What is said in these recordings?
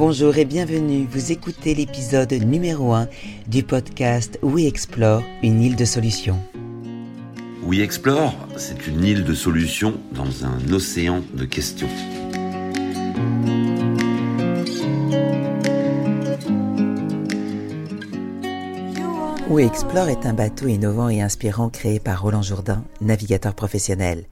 Bonjour et bienvenue, vous écoutez l'épisode numéro 1 du podcast We Explore, une île de solutions. We Explore, c'est une île de solutions dans un océan de questions. We Explore est un bateau innovant et inspirant créé par Roland Jourdain, navigateur professionnel.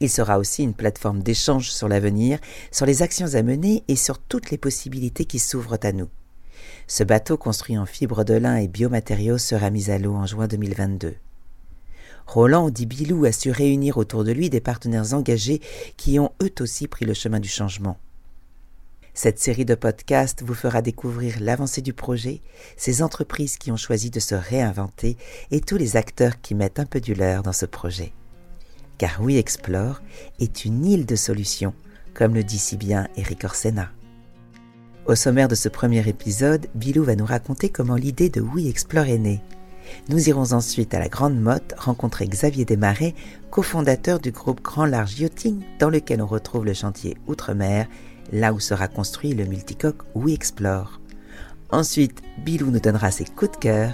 Il sera aussi une plateforme d'échange sur l'avenir, sur les actions à mener et sur toutes les possibilités qui s'ouvrent à nous. Ce bateau construit en fibre de lin et biomatériaux sera mis à l'eau en juin 2022. Roland dit Bilou a su réunir autour de lui des partenaires engagés qui ont eux aussi pris le chemin du changement. Cette série de podcasts vous fera découvrir l'avancée du projet, ces entreprises qui ont choisi de se réinventer et tous les acteurs qui mettent un peu du leur dans ce projet car We Explore est une île de solutions, comme le dit si bien Eric Orsena. Au sommaire de ce premier épisode, Bilou va nous raconter comment l'idée de We Explore est née. Nous irons ensuite à la Grande Motte rencontrer Xavier Desmarais, cofondateur du groupe Grand Large Yachting, dans lequel on retrouve le chantier Outre-mer, là où sera construit le multicoque We Explore. Ensuite, Bilou nous donnera ses coups de cœur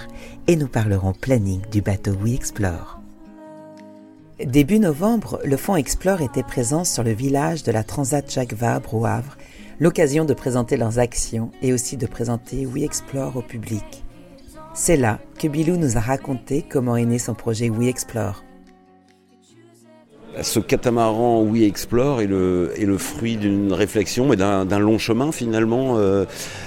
et nous parlerons planning du bateau We Explore. Début novembre, le Fonds Explore était présent sur le village de la Transat Jacques Vabre au Havre, l'occasion de présenter leurs actions et aussi de présenter We Explore au public. C'est là que Bilou nous a raconté comment est né son projet We Explore. Ce catamaran We Explore est le, fruit d'une réflexion et d'un long chemin finalement euh,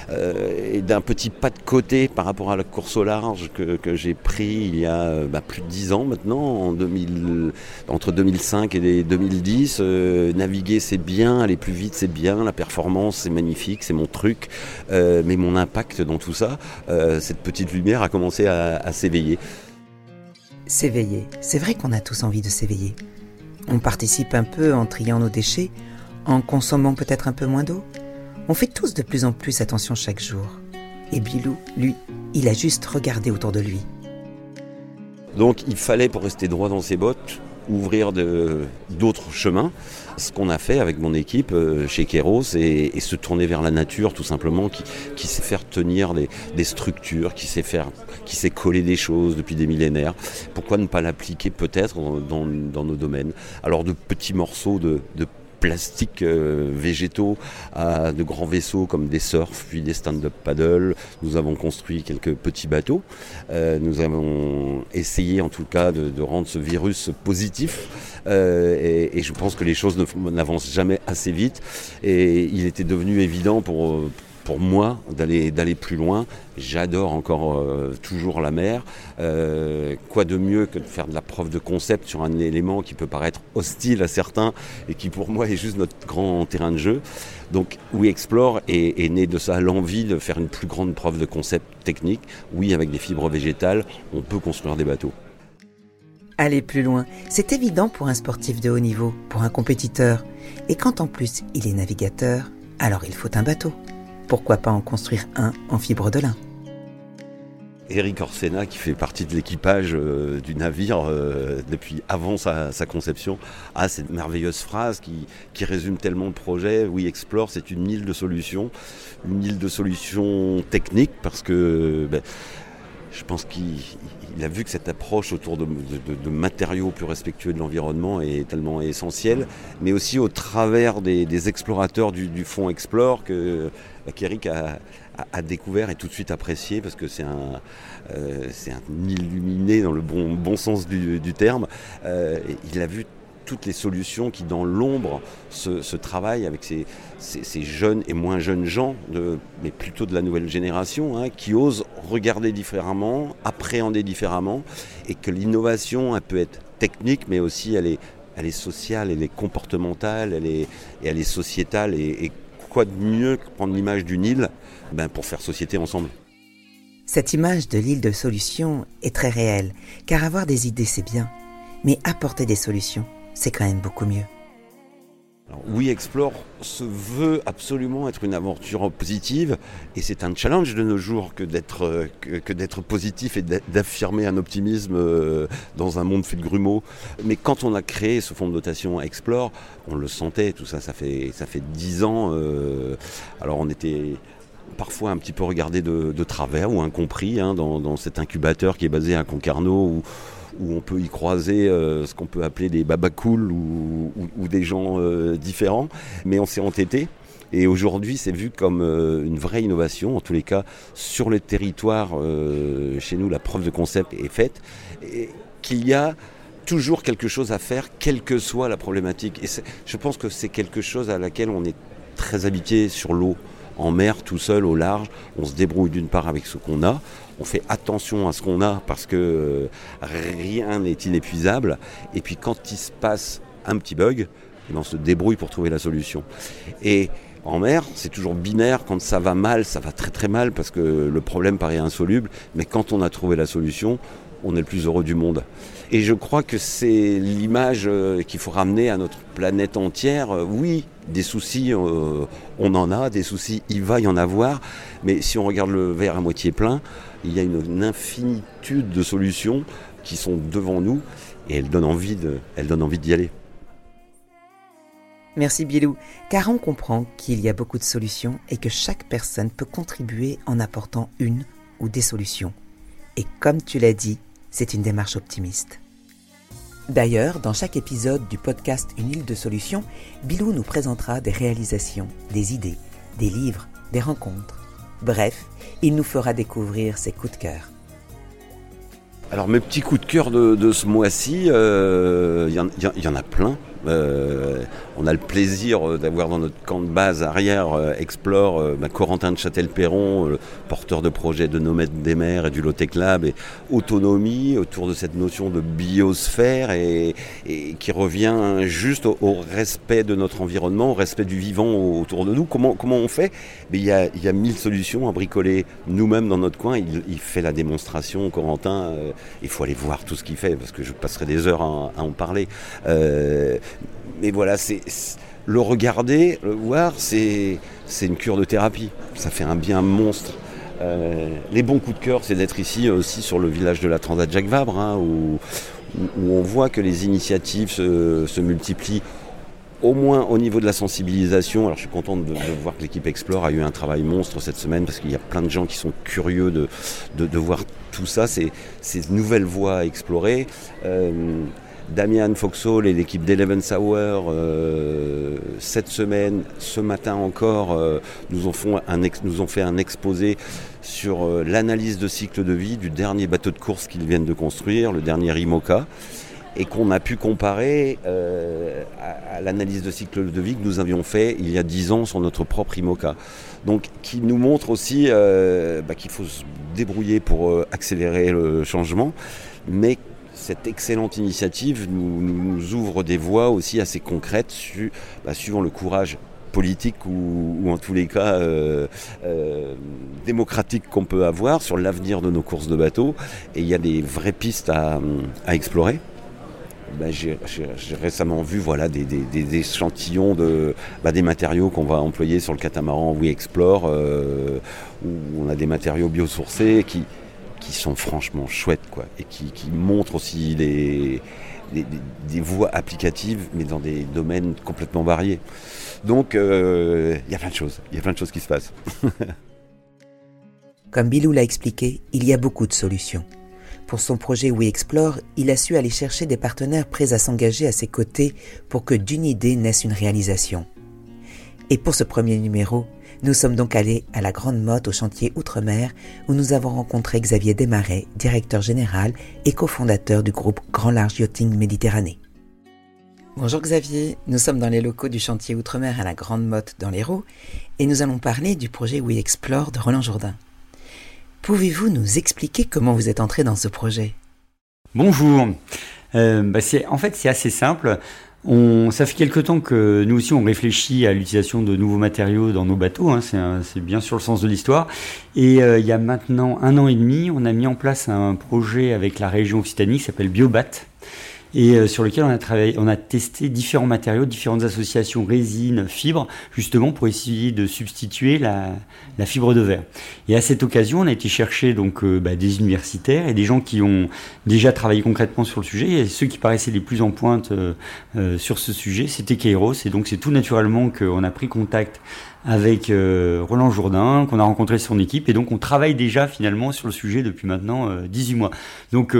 euh, et d'un petit pas de côté par rapport à la course au large que, j'ai pris il y a bah, plus de dix ans maintenant, en 2000, entre 2005 et 2010. Euh, naviguer c'est bien, aller plus vite c'est bien, la performance c'est magnifique, c'est mon truc, mais mon impact dans tout ça, cette petite lumière a commencé à s'éveiller. S'éveiller, c'est vrai qu'on a tous envie de s'éveiller. On participe un peu en triant nos déchets, en consommant peut-être un peu moins d'eau. On fait tous de plus en plus attention chaque jour. Et Bilou, lui, il a juste regardé autour de lui. Donc il fallait, pour rester droit dans ses bottes, ouvrir d'autres chemins. Ce qu'on a fait avec mon équipe euh, chez Keros et, se tourner vers la nature tout simplement, qui, sait faire tenir des, structures, qui sait faire, qui sait coller des choses depuis des millénaires. Pourquoi ne pas l'appliquer peut-être dans, nos domaines? Alors de petits morceaux de plastiques euh, végétaux à de grands vaisseaux comme des surfs, puis des stand-up paddle. Nous avons construit quelques petits bateaux. Euh, nous avons essayé en tout cas de, rendre ce virus positif. Euh, et, et, je pense que les choses n'avancent jamais assez vite. Et il était devenu évident pour pour moi d'aller d'aller plus loin. J'adore encore euh, toujours la mer. Euh, quoi de mieux que de faire de la preuve de concept sur un élément qui peut paraître hostile à certains et qui pour moi est juste notre grand terrain de jeu. Donc We Explore est, est né de ça l'envie de faire une plus grande preuve de concept technique. Oui, avec des fibres végétales, on peut construire des bateaux. Aller plus loin, c'est évident pour un sportif de haut niveau, pour un compétiteur. Et quand en plus il est navigateur, alors il faut un bateau pourquoi pas en construire un en fibre de lin Eric Orsena, qui fait partie de l'équipage euh, du navire euh, depuis avant sa, conception, a cette merveilleuse phrase qui, résume tellement le projet. We Explore, c'est une île de solutions, une île de solutions techniques parce que ben, je pense qu'il a vu que cette approche autour de, matériaux plus respectueux de l'environnement est tellement essentielle, mais aussi au travers des, explorateurs du, du fonds Explore que qu'Eric a, découvert et tout de suite apprécié parce que c'est un, euh, un illuminé dans le bon, bon sens du, terme. Euh, il a vu toutes les solutions qui, dans l'ombre, se, travaillent avec ces, jeunes et moins jeunes gens, mais plutôt de la nouvelle génération, hein, qui osent regarder différemment, appréhender différemment, et que l'innovation, peut être technique, mais aussi elle est, sociale, elle est comportementale, elle est, et elle est sociétale, et, quoi de mieux que prendre l'image d'une île ben, pour faire société ensemble. Cette image de l'île de solutions est très réelle, car avoir des idées c'est bien, mais apporter des solutions, c'est quand même beaucoup mieux. Oui Explore se veut absolument être une aventure positive et c'est un challenge de nos jours que d'être que, d'être positif et d'affirmer un optimisme euh, dans un monde fait de grumeaux. Mais quand on a créé ce fonds de dotation Explore, on le sentait, tout ça, ça fait ça fait dix ans. Euh, alors on était parfois un petit peu regardé de, travers ou incompris hein, dans, cet incubateur qui est basé à Concarneau où on peut y croiser euh, ce qu'on peut appeler des babacools ou, des gens euh, différents. Mais on s'est entêté. Et aujourd'hui, c'est vu comme euh, une vraie innovation. En tous les cas, sur le territoire, chez nous, la preuve de concept est faite. Qu'il y a toujours quelque chose à faire, quelle que soit la problématique. Et je pense que c'est quelque chose à laquelle on est très habitué sur l'eau en mer, tout seul, au large. On se débrouille d'une part avec ce qu'on a. On fait attention à ce qu'on a parce que euh, rien n'est inépuisable. Et puis quand il se passe un petit bug, eh ben, on se débrouille pour trouver la solution. Et en mer, c'est toujours binaire. Quand ça va mal, ça va très très mal parce que le problème paraît insoluble. Mais quand on a trouvé la solution, on est le plus heureux du monde. Et je crois que c'est l'image euh, qu'il faut ramener à notre planète entière. Euh, oui, des soucis, euh, on en a, des soucis, il va y en avoir, mais si on regarde le verre à moitié plein, il y a une, infinitude de solutions qui sont devant nous et elles donnent envie, envie d'y aller. Merci Bilou, car on comprend qu'il y a beaucoup de solutions et que chaque personne peut contribuer en apportant une ou des solutions. Et comme tu l'as dit, c'est une démarche optimiste. D'ailleurs, dans chaque épisode du podcast Une île de solutions, Bilou nous présentera des réalisations, des idées, des livres, des rencontres. Bref, il nous fera découvrir ses coups de cœur. Alors mes petits coups de cœur de, ce mois-ci, il euh, y, en a plein. Euh, on a le plaisir euh, d'avoir dans notre camp de base arrière euh, Explore bah, Corentin de Châtel-Perron, porteur de projet de Nomades des mers et du Lotec Lab, et autonomie autour de cette notion de biosphère et, qui revient juste au, respect de notre environnement, au respect du vivant autour de nous. Comment, comment on fait? Il y, a, il y a mille solutions à bricoler nous-mêmes dans notre coin. Il, fait la démonstration, Corentin. il faut aller voir tout ce qu'il fait parce que je passerai des heures à, en parler mais voilà, c'est le regarder, le voir, c'est une cure de thérapie. Ça fait un bien monstre. Euh, les bons coups de cœur, c'est d'être ici aussi sur le village de la Transat Jacques Vabre, hein, où, on voit que les initiatives se, multiplient au moins au niveau de la sensibilisation. Alors je suis content de, voir que l'équipe Explore a eu un travail monstre cette semaine parce qu'il y a plein de gens qui sont curieux de, de, voir tout ça, ces, ces nouvelles voies à explorer. Euh, Damian Foxhall et l'équipe d'Eleven Hour, euh, cette semaine, ce matin encore, euh, nous, ont fait un exposé sur euh, l'analyse de cycle de vie du dernier bateau de course qu'ils viennent de construire, le dernier IMOCA, et qu'on a pu comparer à, l'analyse de cycle de vie que nous avions fait il y a dix ans sur notre propre IMOCA. Donc, qui nous montre aussi bah, qu'il faut se débrouiller pour accélérer le changement, mais cette excellente initiative nous, ouvre des voies aussi assez concrètes bah, suivant le courage politique ou, en tous les cas euh, euh, démocratique qu'on peut avoir sur l'avenir de nos courses de bateaux. Et il y a des vraies pistes à, explorer. Bah, j'ai récemment vu voilà, des, échantillons de, bah, des matériaux qu'on va employer sur le catamaran We Explore, euh, où on a des matériaux biosourcés qui, qui sont franchement chouettes, quoi, et qui, montrent aussi des, des, voies applicatives, mais dans des domaines complètement variés. Donc, euh, il y a plein de choses, il y a plein de choses qui se passent. Comme Bilou l'a expliqué, il y a beaucoup de solutions. Pour son projet We Explore, il a su aller chercher des partenaires prêts à s'engager à ses côtés pour que d'une idée naisse une réalisation. Et pour ce premier numéro, nous sommes donc allés à la Grande Motte au chantier Outre-mer où nous avons rencontré Xavier Desmarais, directeur général et cofondateur du groupe Grand Large Yachting Méditerranée. Bonjour Xavier, nous sommes dans les locaux du chantier Outre-mer à la Grande Motte dans l'Hérault et nous allons parler du projet We Explore de Roland Jourdain. Pouvez-vous nous expliquer comment vous êtes entré dans ce projet? Bonjour. Euh, bah, en fait, c'est assez simple. On, ça fait quelque temps que nous aussi on réfléchit à l'utilisation de nouveaux matériaux dans nos bateaux, hein, c'est bien sûr le sens de l'histoire. Et euh, il y a maintenant un an et demi, on a mis en place un projet avec la région Occitanie qui s'appelle Biobat, et euh, sur lequel on a travaillé, on a testé différents matériaux, différentes associations résine, fibres, justement pour essayer de substituer la, fibre de verre. Et à cette occasion, on a été chercher donc euh, bah, des universitaires et des gens qui ont déjà travaillé concrètement sur le sujet. Et ceux qui paraissaient les plus en pointe euh, sur ce sujet, c'était Kairos. Et donc c'est tout naturellement qu'on a pris contact avec euh, Roland Jourdain, qu'on a rencontré son équipe, et donc on travaille déjà finalement sur le sujet depuis maintenant 18 mois. Donc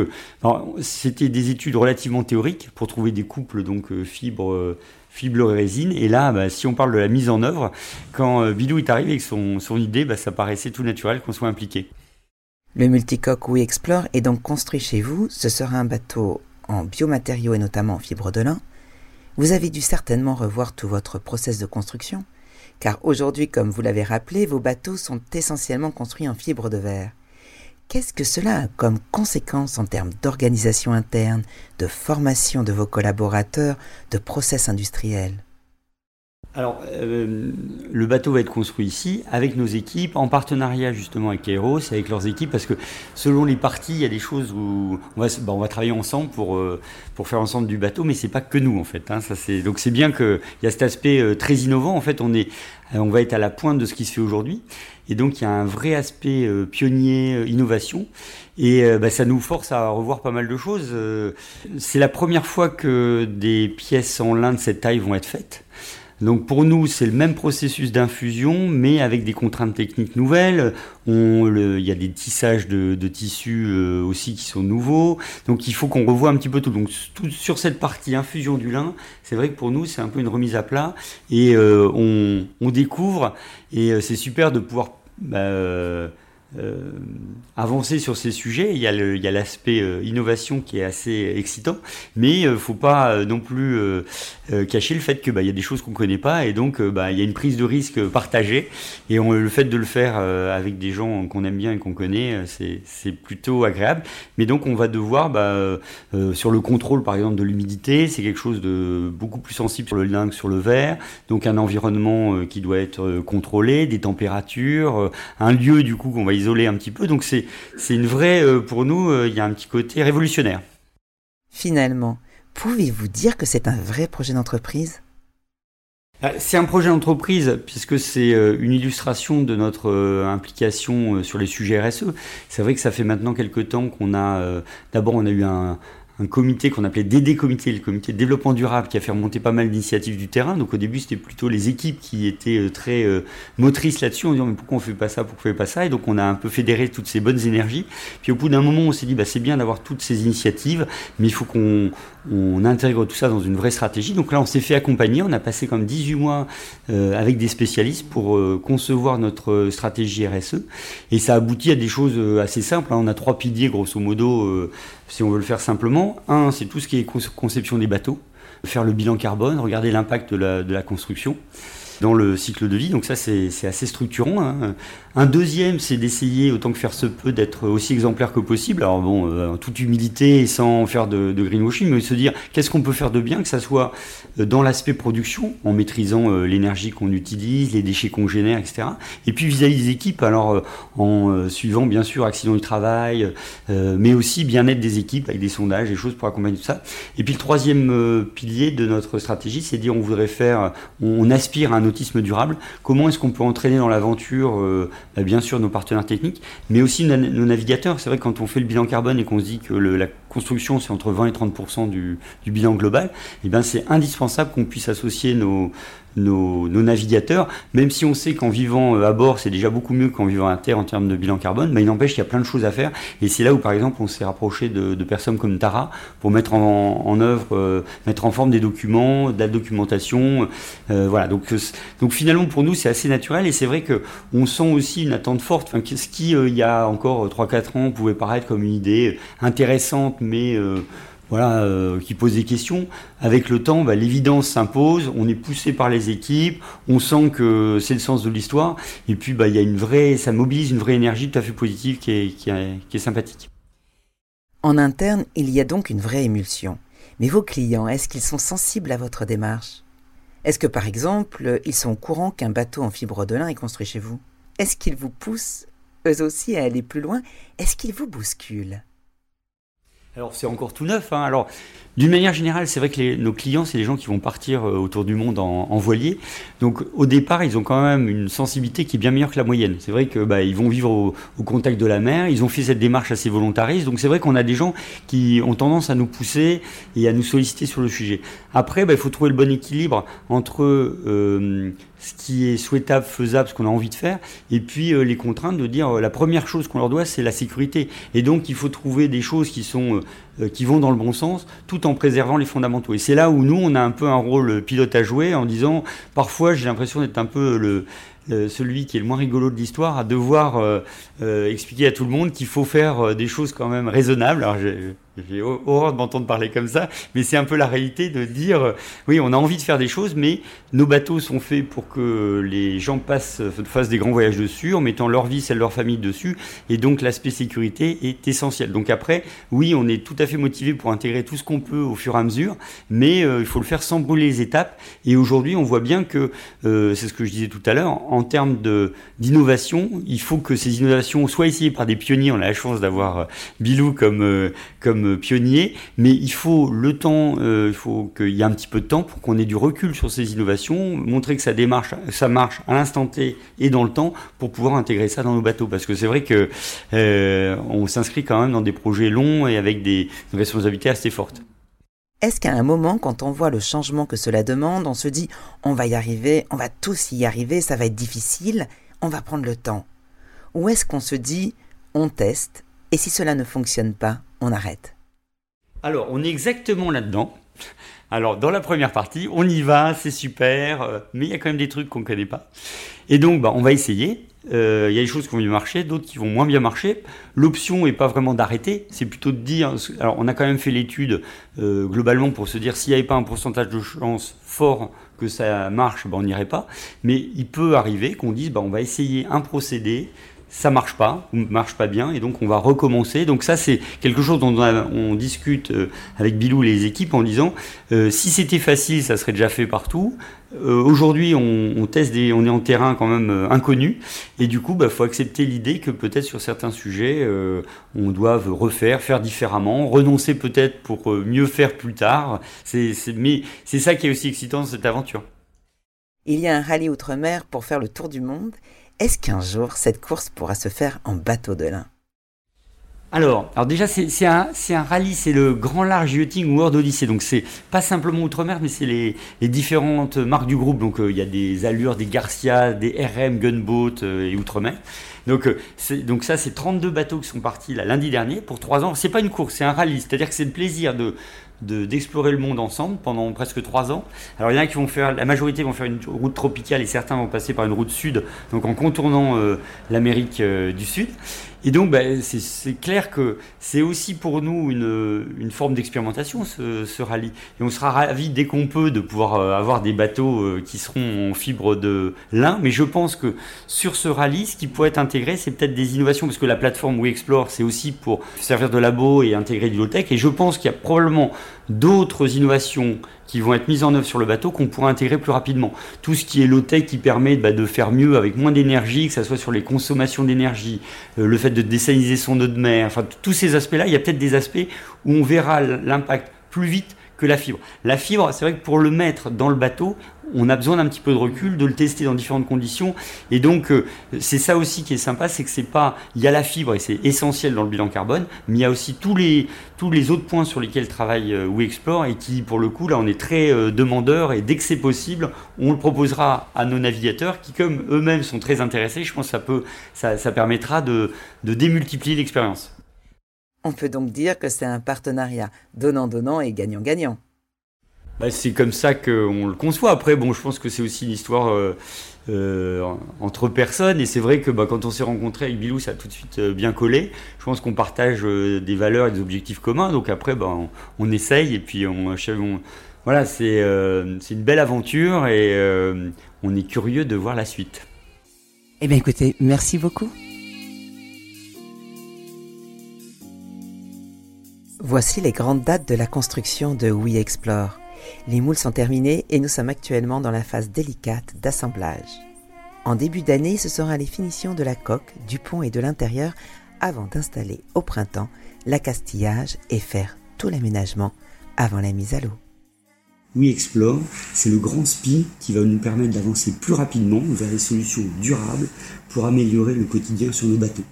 c'était des études relativement théoriques pour trouver des couples donc fibres fibre résine. Et là, bah, si on parle de la mise en œuvre, quand Bidou est arrivé avec son, son idée, bah, ça paraissait tout naturel qu'on soit impliqué. Le multicoque We Explore est donc construit chez vous. Ce sera un bateau en biomatériaux et notamment en fibre de lin. Vous avez dû certainement revoir tout votre process de construction, car aujourd'hui, comme vous l'avez rappelé, vos bateaux sont essentiellement construits en fibre de verre. Qu'est-ce que cela a comme conséquence en termes d'organisation interne, de formation de vos collaborateurs, de process industriels? Alors, euh, le bateau va être construit ici avec nos équipes, en partenariat justement avec Kairos et avec leurs équipes, parce que selon les parties, il y a des choses où on va, bah, on va travailler ensemble pour, euh, pour faire ensemble du bateau, mais c'est pas que nous en fait. Hein, ça, donc c'est bien qu'il y a cet aspect euh, très innovant. En fait, on, est, on va être à la pointe de ce qui se fait aujourd'hui. Et donc, il y a un vrai aspect pionnier, innovation. Et bah, ça nous force à revoir pas mal de choses. c'est la première fois que des pièces en lin de cette taille vont être faites. Donc pour nous, c'est le même processus d'infusion, mais avec des contraintes techniques nouvelles. il y a des tissages de, tissus euh, aussi qui sont nouveaux. Donc il faut qu'on revoie un petit peu tout. Donc sur cette partie infusion du lin, c'est vrai que pour nous, c'est un peu une remise à plat. Et euh, on, découvre, et euh, c'est super de pouvoir... Bah, euh, avancer sur ces sujets. Il y a l'aspect euh, innovation qui est assez excitant, mais il ne faut pas non plus cacher le fait qu'il bah, y a des choses qu'on ne connaît pas et donc bah, il y a une prise de risque partagée. Et le fait de le faire avec des gens qu'on aime bien et qu'on connaît, c'est plutôt agréable. Mais donc on va devoir, bah, sur le contrôle par exemple de l'humidité, c'est quelque chose de beaucoup plus sensible sur le lin que sur le verre. Donc un environnement qui doit être contrôlé, des températures, un lieu du coup qu'on va isolé un petit peu. Donc c'est une vraie, euh, pour nous, euh, il y a un petit côté révolutionnaire. Finalement, pouvez-vous dire que c'est un vrai projet d'entreprise? Ah, c'est un projet d'entreprise puisque c'est euh, une illustration de notre implication sur les sujets RSE. C'est vrai que ça fait maintenant quelques temps qu'on a, d'abord on a eu un, un comité qu'on appelait DD Comité, le comité de développement durable, qui a fait remonter pas mal d'initiatives du terrain. Donc au début, c'était plutôt les équipes qui étaient euh, très euh, motrices là-dessus, en disant mais pourquoi on fait pas ça, pourquoi on fait pas ça? Et donc on a un peu fédéré toutes ces bonnes énergies. Puis au bout d'un moment, on s'est dit bah, c'est bien d'avoir toutes ces initiatives, mais il faut qu'on on intègre tout ça dans une vraie stratégie. Donc là, on s'est fait accompagner. On a passé comme 18 mois euh, avec des spécialistes pour concevoir notre stratégie RSE. Et ça aboutit à des choses assez simples. Hein. On a trois piliers, grosso modo, si on veut le faire simplement. Un, c'est tout ce qui est conception des bateaux, faire le bilan carbone, regarder l'impact de la, construction dans le cycle de vie. Donc ça, c'est assez structurant. Hein. Un deuxième, c'est d'essayer, autant que faire se peut, d'être aussi exemplaire que possible. Alors bon, euh, en toute humilité et sans faire de, greenwashing, mais se dire qu'est-ce qu'on peut faire de bien, que ça soit euh, dans l'aspect production, en maîtrisant euh, l'énergie qu'on utilise, les déchets qu'on génère, etc. Et puis vis-à-vis des équipes, alors en suivant bien sûr accident du travail, mais aussi bien-être des équipes avec des sondages, des choses pour accompagner tout ça. Et puis le troisième pilier de notre stratégie, c'est dire on voudrait faire, on aspire à un autisme durable. Comment est-ce qu'on peut entraîner dans l'aventure bah, bien sûr nos partenaires techniques, mais aussi nos navigateurs? C'est vrai que quand on fait le bilan carbone et qu'on se dit que la construction c'est entre 20 et 30 du, du, bilan global, eh bien c'est indispensable qu'on puisse associer nos, nos, navigateurs, même si on sait qu'en vivant euh, à bord, c'est déjà beaucoup mieux qu'en vivant à terre en termes de bilan carbone, mais il n'empêche qu'il y a plein de choses à faire. Et c'est là où, par exemple, on s'est rapproché de, personnes comme Tara pour mettre en, œuvre, euh, mettre en forme des documents, de la documentation. Euh, voilà. Donc, donc finalement, pour nous, c'est assez naturel. Et c'est vrai qu'on sent aussi une attente forte. Enfin, ce qui, il y a encore 3-4 ans, pouvait paraître comme une idée intéressante, mais voilà, euh, qui pose des questions. Avec le temps, bah, l'évidence s'impose, on est poussé par les équipes, on sent que c'est le sens de l'histoire, et puis bah, y a une vraie, ça mobilise une vraie énergie tout à fait positive qui est, qui est sympathique. En interne, il y a donc une vraie émulsion. Mais vos clients, est-ce qu'ils sont sensibles à votre démarche? Est-ce que par exemple, ils sont au courant qu'un bateau en fibre de lin est construit chez vous? Est-ce qu'ils vous poussent eux aussi à aller plus loin? Est-ce qu'ils vous bousculent? Alors c'est encore tout neuf. Hein. Alors D'une manière générale, c'est vrai que nos clients, c'est les gens qui vont partir euh, autour du monde en, voilier. Donc au départ, ils ont quand même une sensibilité qui est bien meilleure que la moyenne. C'est vrai que bah, ils vont vivre au, contact de la mer. Ils ont fait cette démarche assez volontariste. Donc c'est vrai qu'on a des gens qui ont tendance à nous pousser et à nous solliciter sur le sujet. Après, bah, il faut trouver le bon équilibre entre euh, ce qui est souhaitable, faisable, ce qu'on a envie de faire, et puis euh, les contraintes de dire euh, la première chose qu'on leur doit, c'est la sécurité. Et donc il faut trouver des choses qui sont euh, qui vont dans le bon sens, tout en préservant les fondamentaux. Et c'est là où nous, on a un peu un rôle pilote à jouer, en disant parfois j'ai l'impression d'être un peu le celui qui est le moins rigolo de l'histoire, à devoir expliquer à tout le monde qu'il faut faire des choses quand même raisonnables. Alors, j'ai horreur de m'entendre parler comme ça, mais c'est un peu la réalité de dire, oui, on a envie de faire des choses, mais nos bateaux sont faits pour que les gens passent, fassent des grands voyages dessus, en mettant leur vie, celle de leur famille dessus, et donc l'aspect sécurité est essentiel. Donc après, oui, on est tout à fait motivé pour intégrer tout ce qu'on peut au fur et à mesure, mais euh, il faut le faire sans brûler les étapes. Et aujourd'hui, on voit bien que, euh, c'est ce que je disais tout à l'heure, en termes d'innovation, il faut que ces innovations soient essayées par des pionniers. On a la chance d'avoir euh, Bilou comme, comme pionnier, mais il faut le temps, euh, il faut qu'il y ait un petit peu de temps pour qu'on ait du recul sur ces innovations, montrer que ça démarche, ça marche à l'instant T et dans le temps pour pouvoir intégrer ça dans nos bateaux. Parce que c'est vrai que euh, on s'inscrit quand même dans des projets longs et avec des responsabilités assez fortes. Est-ce qu'à un moment, quand on voit le changement que cela demande, on se dit on va y arriver, on va tous y arriver, ça va être difficile, on va prendre le temps? Ou est-ce qu'on se dit on teste et si cela ne fonctionne pas, on arrête? Alors, on est exactement là-dedans. Alors, dans la première partie, on y va, c'est super, euh, mais il y a quand même des trucs qu'on ne connaît pas. Et donc, bah, on va essayer. Euh, il y a des choses qui vont bien marcher, d'autres qui vont moins bien marcher. L'option n'est pas vraiment d'arrêter, c'est plutôt de dire. Alors, on a quand même fait l'étude euh, globalement pour se dire s'il n'y avait pas un pourcentage de chance fort que ça marche, bah, on n'irait pas. Mais il peut arriver qu'on dise bah, on va essayer un procédé ça marche pas, ou marche pas bien, et donc on va recommencer. Donc ça, c'est quelque chose dont on, discute euh, avec Bilou et les équipes en disant, euh, si c'était facile, ça serait déjà fait partout. Euh, aujourd'hui, on, teste on est en terrain quand même inconnu, et du coup, il bah, faut accepter l'idée que peut-être sur certains sujets, on doive refaire, faire différemment, renoncer peut-être pour mieux faire plus tard. Mais c'est ça qui est aussi excitant dans cette aventure. Il y a un rallye outre-mer pour faire le tour du monde est-ce qu'un jour cette course pourra se faire en bateau de lin? Alors, déjà, c'est un, rallye, c'est le Grand Large Yachting World Odyssey. Donc, c'est pas simplement Outre-mer, mais c'est les, les, différentes marques du groupe. Donc, euh, il y a des Allures, des Garcia, des RM, Gunboat euh, et Outre-mer. Donc, euh, donc, ça, c'est 32 bateaux qui sont partis là, lundi dernier pour 3 ans. C'est pas une course, c'est un rallye. C'est-à-dire que c'est le plaisir de, d'explorer le monde ensemble pendant presque trois ans. Alors il y en a qui vont faire, la majorité vont faire une route tropicale et certains vont passer par une route sud, donc en contournant euh, l'Amérique euh, du Sud. Et donc, ben, c'est clair que c'est aussi pour nous une, une forme d'expérimentation, ce, rallye. Et on sera ravis dès qu'on peut de pouvoir avoir des bateaux qui seront en fibre de lin. Mais je pense que sur ce rallye, ce qui pourrait être c'est peut-être des innovations, parce que la plateforme We Explore, c'est aussi pour servir de labo et intégrer du low-tech. Et je pense qu'il y a probablement d'autres innovations qui vont être mises en œuvre sur le bateau qu'on pourra intégrer plus rapidement. Tout ce qui est low-tech qui permet bah, de faire mieux avec moins d'énergie, que ce soit sur les consommations d'énergie, euh, le fait de désaliniser son eau de mer, enfin tous ces aspects-là, il y a peut-être des aspects où on verra l'impact plus vite que la fibre. La fibre, c'est vrai que pour le mettre dans le bateau, on a besoin d'un petit peu de recul, de le tester dans différentes conditions. Et donc, euh, c'est ça aussi qui est sympa, c'est que c'est pas, il y a la fibre et c'est essentiel dans le bilan carbone, mais il y a aussi tous les, tous les autres points sur lesquels travaille euh, WeExplore et qui, pour le coup, là, on est très euh, demandeur et dès que c'est possible, on le proposera à nos navigateurs qui, comme eux-mêmes sont très intéressés, je pense que ça peut, ça, ça permettra de, de démultiplier l'expérience. On peut donc dire que c'est un partenariat donnant-donnant et gagnant-gagnant. Bah, c'est comme ça qu'on le conçoit. Après, bon, je pense que c'est aussi une histoire euh, euh, entre personnes. Et c'est vrai que bah, quand on s'est rencontré avec Bilou, ça a tout de suite euh, bien collé. Je pense qu'on partage des valeurs et des objectifs communs. Donc après, bah, on, essaye et puis on, voilà, c'est une belle aventure et on est curieux de voir la suite. Eh bien écoutez, merci beaucoup. Voici les grandes dates de la construction de We Explore. Les moules sont terminés et nous sommes actuellement dans la phase délicate d'assemblage. En début d'année, ce sera les finitions de la coque, du pont et de l'intérieur avant d'installer au printemps l'accastillage et faire tout l'aménagement avant la mise à l'eau. We Explore, c'est le grand spin qui va nous permettre d'avancer plus rapidement vers des solutions durables pour améliorer le quotidien sur nos bateaux.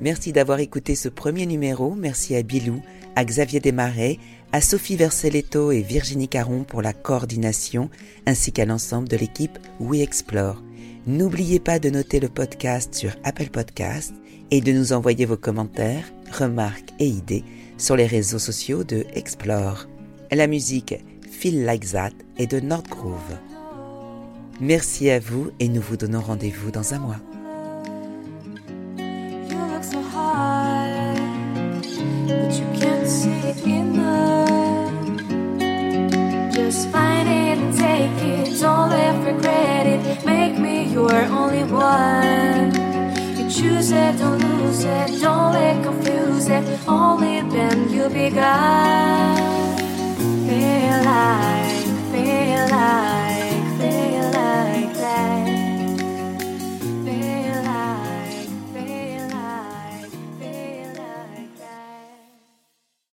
Merci d'avoir écouté ce premier numéro. Merci à Bilou, à Xavier Desmarais, à Sophie Verselletto et Virginie Caron pour la coordination, ainsi qu'à l'ensemble de l'équipe We Explore. N'oubliez pas de noter le podcast sur Apple Podcast et de nous envoyer vos commentaires, remarques et idées sur les réseaux sociaux de Explore. La musique Feel Like That est de Nordgrove. Merci à vous et nous vous donnons rendez-vous dans un mois. 推开。